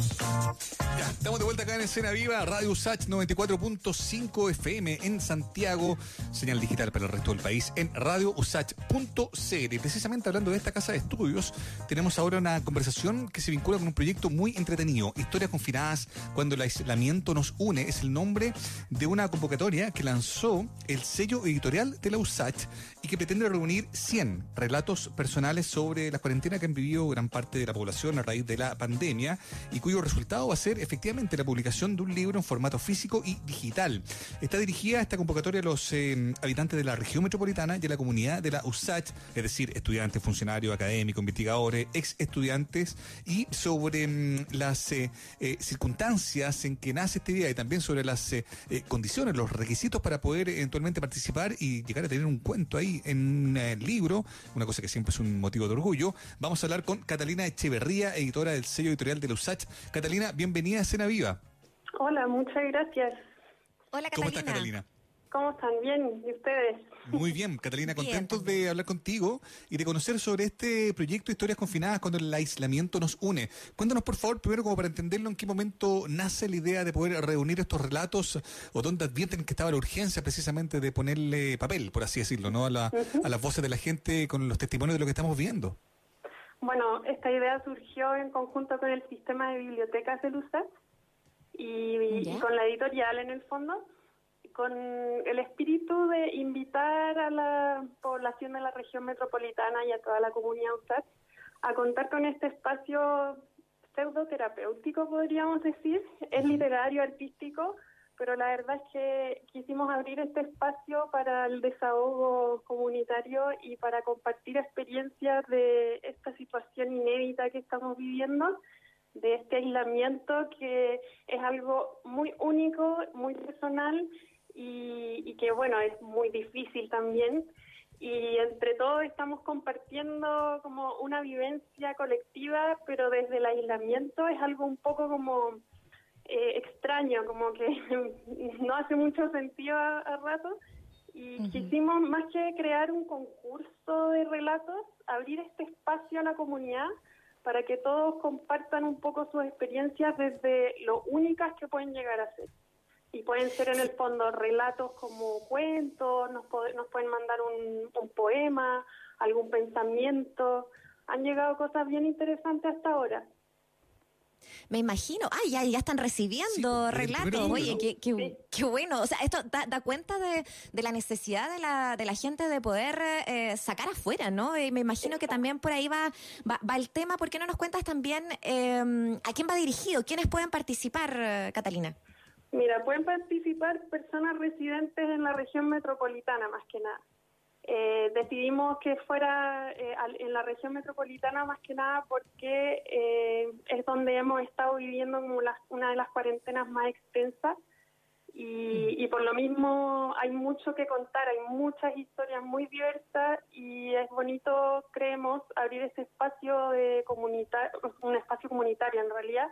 Mm-hmm. Estamos de vuelta acá en Escena Viva, Radio Sach 94.5 FM en Santiago, señal digital para el resto del país en radiousach.cl. Precisamente hablando de esta casa de estudios, tenemos ahora una conversación que se vincula con un proyecto muy entretenido, Historias confinadas cuando el aislamiento nos une, es el nombre de una convocatoria que lanzó el sello editorial de la USACH y que pretende reunir 100 relatos personales sobre la cuarentena que han vivido gran parte de la población a raíz de la pandemia y cuyo resultado va a ser efectivamente la publicación de un libro en formato físico y digital. Está dirigida esta convocatoria a los eh, habitantes de la región metropolitana y a la comunidad de la USACH, es decir, estudiantes, funcionarios, académicos, investigadores, ex estudiantes, y sobre mm, las eh, eh, circunstancias en que nace este día y también sobre las condiciones, los requisitos para poder eventualmente participar y llegar a tener un cuento ahí en el libro, una cosa que siempre es un motivo de orgullo. Vamos a hablar con Catalina Echeverría, editora del sello editorial de la USACH. Catalina, bienvenida a Cena Viva. Hola, muchas gracias. Hola, Catalina. ¿Cómo estás, Catalina? ¿Cómo están? Bien, ¿y ustedes? Muy bien, Catalina, contentos de hablar contigo y de conocer sobre este proyecto Historias Confinadas cuando el aislamiento nos une. Cuéntanos, por favor, primero como para entenderlo, en qué momento nace la idea de poder reunir estos relatos o dónde advierten que estaba la urgencia precisamente de ponerle papel, por así decirlo, ¿no? A, la, a las voces de la gente con los testimonios de lo que estamos viendo. Bueno, esta idea surgió en conjunto con el sistema de bibliotecas de LUSAC y, con la editorial en el fondo, con el espíritu de invitar a la población de la región metropolitana y a toda la comunidad USAC a contar con este espacio pseudoterapéutico, podríamos decir, es literario, artístico, pero la verdad es que quisimos abrir este espacio para el desahogo comunitario y para compartir experiencias de esta situación inédita que estamos viviendo de este aislamiento que es algo muy único, muy personal y, que bueno, es muy difícil también. Y entre todos estamos compartiendo como una vivencia colectiva, pero desde el aislamiento es algo un poco como eh, extraño, como que no hace mucho sentido a, rato. Y quisimos, más que crear un concurso de relatos, abrir este espacio a la comunidad para que todos compartan un poco sus experiencias desde lo únicas que pueden llegar a ser. Y pueden ser en el fondo relatos como cuentos, nos, nos pueden mandar un, un poema, algún pensamiento. Han llegado cosas bien interesantes hasta ahora. Me imagino. Ah, ya, ya están recibiendo relatos. Oye, qué, qué, bueno. O sea, esto da, cuenta de, de, la necesidad de la, de la gente de poder eh, sacar afuera, ¿no? Y me imagino que también por ahí va, va, el tema. ¿Por qué no nos cuentas también eh, a quién va dirigido? ¿Quiénes pueden participar, eh, Catalina? Mira, pueden participar personas residentes en la región metropolitana, más que nada. Eh, decidimos que fuera eh, en la región metropolitana más que nada porque eh, es donde hemos estado viviendo como una de las cuarentenas más extensas y, y, por lo mismo hay mucho que contar, hay muchas historias muy diversas y es bonito, creemos, abrir ese espacio de comunitario, un espacio comunitario en realidad,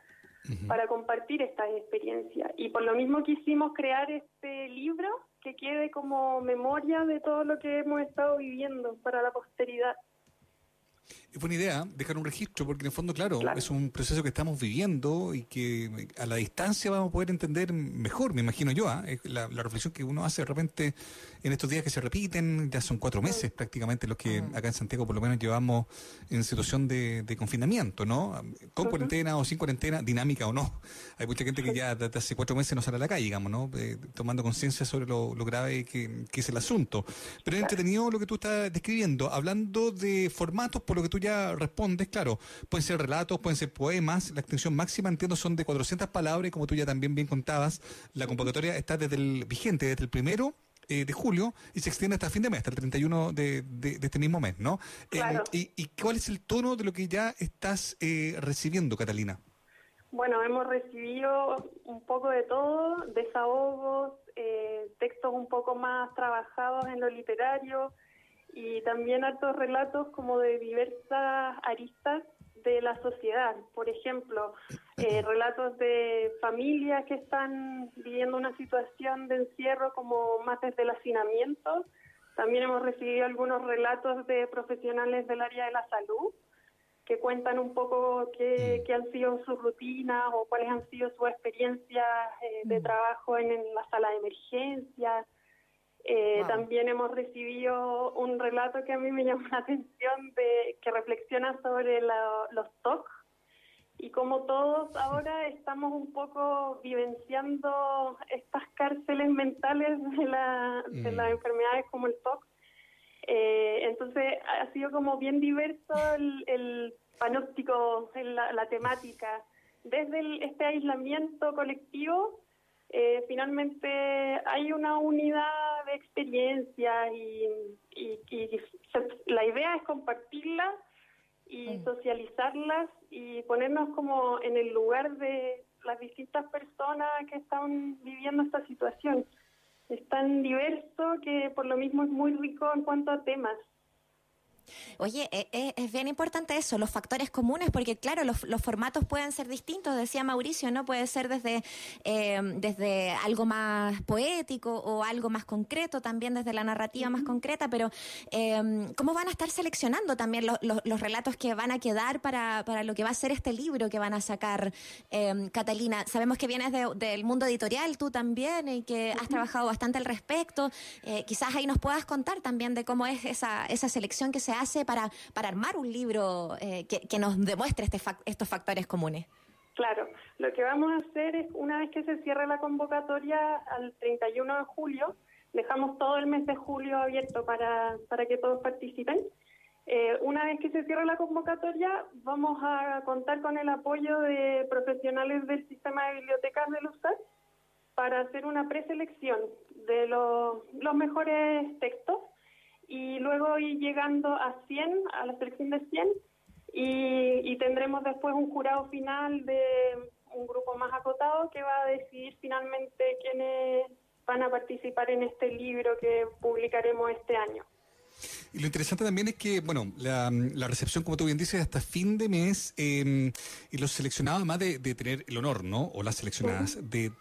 para compartir estas experiencias. Y por lo mismo quisimos crear este libro que quede como memoria de todo lo que hemos estado viviendo para la posteridad. Es buena idea dejar un registro, porque en el fondo, claro, es un proceso que estamos viviendo y que a la distancia vamos a poder entender mejor, me imagino yo. ¿ah? La, reflexión que uno hace de repente en estos días que se repiten, ya son cuatro meses prácticamente los que acá en Santiago por lo menos llevamos en situación de, confinamiento, ¿no? Con cuarentena o sin cuarentena, dinámica o no. Hay mucha gente que ya desde hace cuatro meses no sale a la calle, digamos, ¿no? Eh, tomando conciencia sobre lo, grave que, que, es el asunto. Pero es entretenido lo que tú estás describiendo, hablando de formatos, por lo que tú ya respondes, claro, pueden ser relatos, pueden ser poemas, la extensión máxima entiendo son de 400 palabras y como tú ya también bien contabas, la convocatoria está desde el vigente, desde el primero eh, de julio y se extiende hasta fin de mes, hasta el 31 de, de, este mismo mes, ¿no? Eh, y, y, cuál es el tono de lo que ya estás eh, recibiendo, Catalina? Bueno, hemos recibido un poco de todo, desahogos, textos un poco más trabajados en lo literario, y también hartos relatos como de diversas aristas de la sociedad. Por ejemplo, eh, relatos de familias que están viviendo una situación de encierro como más desde el hacinamiento. También hemos recibido algunos relatos de profesionales del área de la salud que cuentan un poco qué, han sido sus rutinas o cuáles han sido sus experiencias eh, de mm. trabajo en, la sala de emergencia. Eh, también hemos recibido un relato que a mí me llamó la atención de que reflexiona sobre los TOC y como todos ahora estamos un poco vivenciando estas cárceles mentales de, la, de las mm. enfermedades como el TOC. Eh, entonces ha sido como bien diverso el, el panóptico, la, la temática. Desde este aislamiento colectivo eh, finalmente hay una unidad de experiencia y, la idea es compartirlas y socializarlas y ponernos como en el lugar de las distintas personas que están viviendo esta situación. Es tan diverso que por lo mismo es muy rico en cuanto a temas. Oye, eh, eh, es bien importante eso, los factores comunes, porque claro, los, formatos pueden ser distintos, decía Mauricio, ¿no? Puede ser desde, eh, desde algo más poético o algo más concreto, también desde la narrativa más concreta, pero ¿cómo van a estar seleccionando también los, relatos que van a quedar para, para, lo que va a ser este libro que van a sacar, Catalina? Sabemos que vienes del mundo editorial, tú también, y que has trabajado bastante al respecto. quizás ahí nos puedas contar también de cómo es esa, esa selección que se hace para, para armar un libro eh, que, nos demuestre este estos factores comunes? Claro, lo que vamos a hacer es, una vez que se cierre la convocatoria al 31 de julio, dejamos todo el mes de julio abierto para, para que todos participen. Eh, una vez que se cierre la convocatoria, vamos a contar con el apoyo de profesionales del sistema de bibliotecas del USAC para hacer una preselección de los, los mejores textos y luego ir llegando a 100, a la selección de 100, y, tendremos después un jurado final de un grupo más acotado que va a decidir finalmente quiénes van a participar en este libro que publicaremos este año. Y lo interesante también es que, bueno, la, recepción, como tú bien dices, hasta fin de mes, em, y los seleccionados, además de, tener el honor, ¿no? O las seleccionadas, de,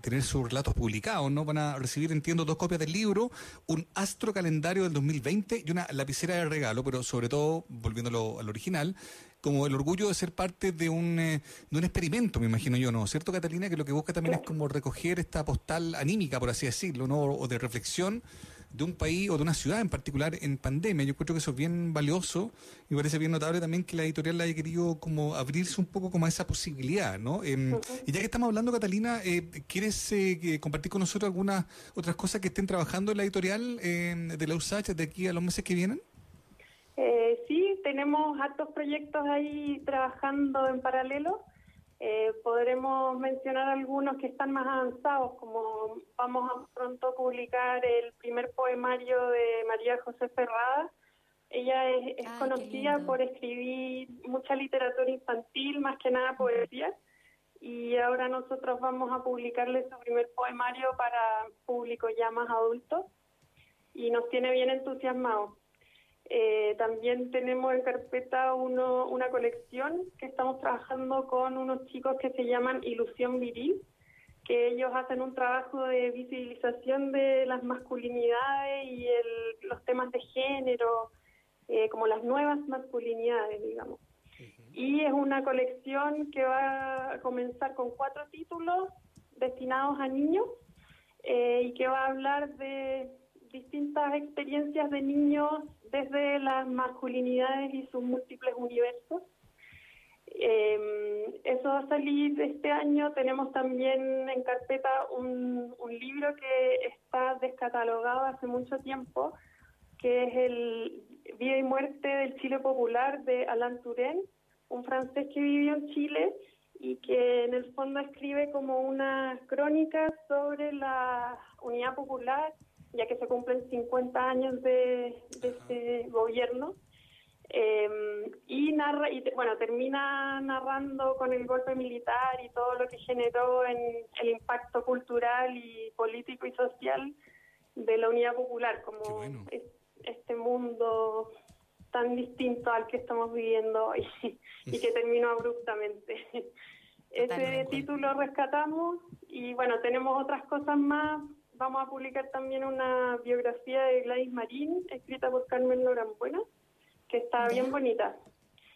tener sus relatos publicados, ¿no? Van a recibir, entiendo, dos copias del libro, un astro calendario del 2020 y una lapicera de regalo, pero sobre todo, volviéndolo al original, como el orgullo de ser parte de un, eh, de un experimento, me imagino yo, ¿no? ¿Cierto, Catalina? Que lo que busca también es como recoger esta postal anímica, por así decirlo, ¿no? O de reflexión de un país o de una ciudad en particular en pandemia. Yo creo que eso es bien valioso y parece bien notable también que la editorial haya querido como abrirse un poco como a esa posibilidad, ¿no? Em, y ya que estamos hablando, Catalina, eh, ¿quieres eh, compartir con nosotros algunas otras cosas que estén trabajando en la editorial em, de la USACH de aquí a los meses que vienen? Eh, sí, tenemos altos proyectos ahí trabajando en paralelo. Eh, podremos mencionar algunos que están más avanzados, como vamos a pronto publicar el primer poemario de María José Ferrada. Ella es, conocida por escribir mucha literatura infantil, más que nada poesía, y ahora nosotros vamos a publicarle su primer poemario para público ya más adulto, y nos tiene bien entusiasmados. Eh, también tenemos en carpeta uno, una colección que estamos trabajando con unos chicos que se llaman Ilusión Viril, que ellos hacen un trabajo de visibilización de las masculinidades y el, los temas de género, eh, como las nuevas masculinidades, digamos. Y es una colección que va a comenzar con cuatro títulos destinados a niños eh, y que va a hablar de distintas experiencias de niños desde las masculinidades y sus múltiples universos. Eh, eso va a salir este año. Tenemos también en carpeta un, libro que está descatalogado hace mucho tiempo, que es el Vida y Muerte del Chile Popular de Alain Touraine, un francés que vivió en Chile y que en el fondo escribe como una crónica sobre la unidad popular ya que se cumplen 50 años de, este gobierno. Em, y narra y bueno termina narrando con el golpe militar y todo lo que generó en el impacto cultural y político y social de la unidad popular como este mundo tan distinto al que estamos viviendo hoy y que terminó abruptamente. Ese título rescatamos y bueno, tenemos otras cosas más vamos a publicar también una biografía de Gladys Marín, escrita por Carmen Norambuena, que está bien bonita.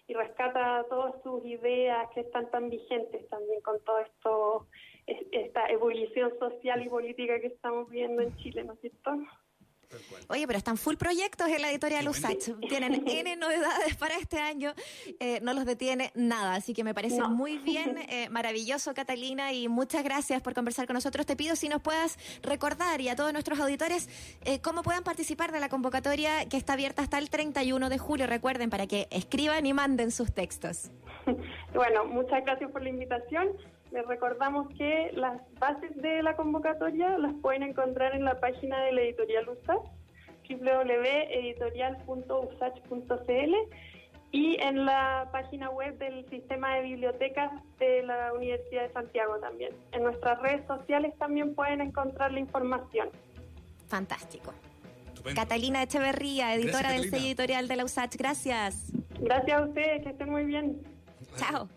y rescata todas sus ideas que están tan vigentes también con todo esto, esta ebullición social y política que estamos viendo en Chile, ¿no es cierto? Oye, pero están full proyectos en la editorial USACH. Tienen N novedades para este año. Eh, no los detiene nada. Así que me parece muy bien, eh, maravilloso, Catalina. Y muchas gracias por conversar con nosotros. Te pido si nos puedas recordar y a todos nuestros auditores eh, cómo puedan participar de la convocatoria que está abierta hasta el 31 de julio. Recuerden, para que escriban y manden sus textos. Bueno, muchas gracias por la invitación. Les recordamos que las bases de la convocatoria las pueden encontrar en la página de la editorial USACH, www.editorial.usach.cl y en la página web del sistema de bibliotecas de la Universidad de Santiago también. En nuestras redes sociales también pueden encontrar la información. Fantástico. Catalina Echeverría, editora del sello editorial de la USACH, gracias. Gracias a ustedes, que estén muy bien. Chao.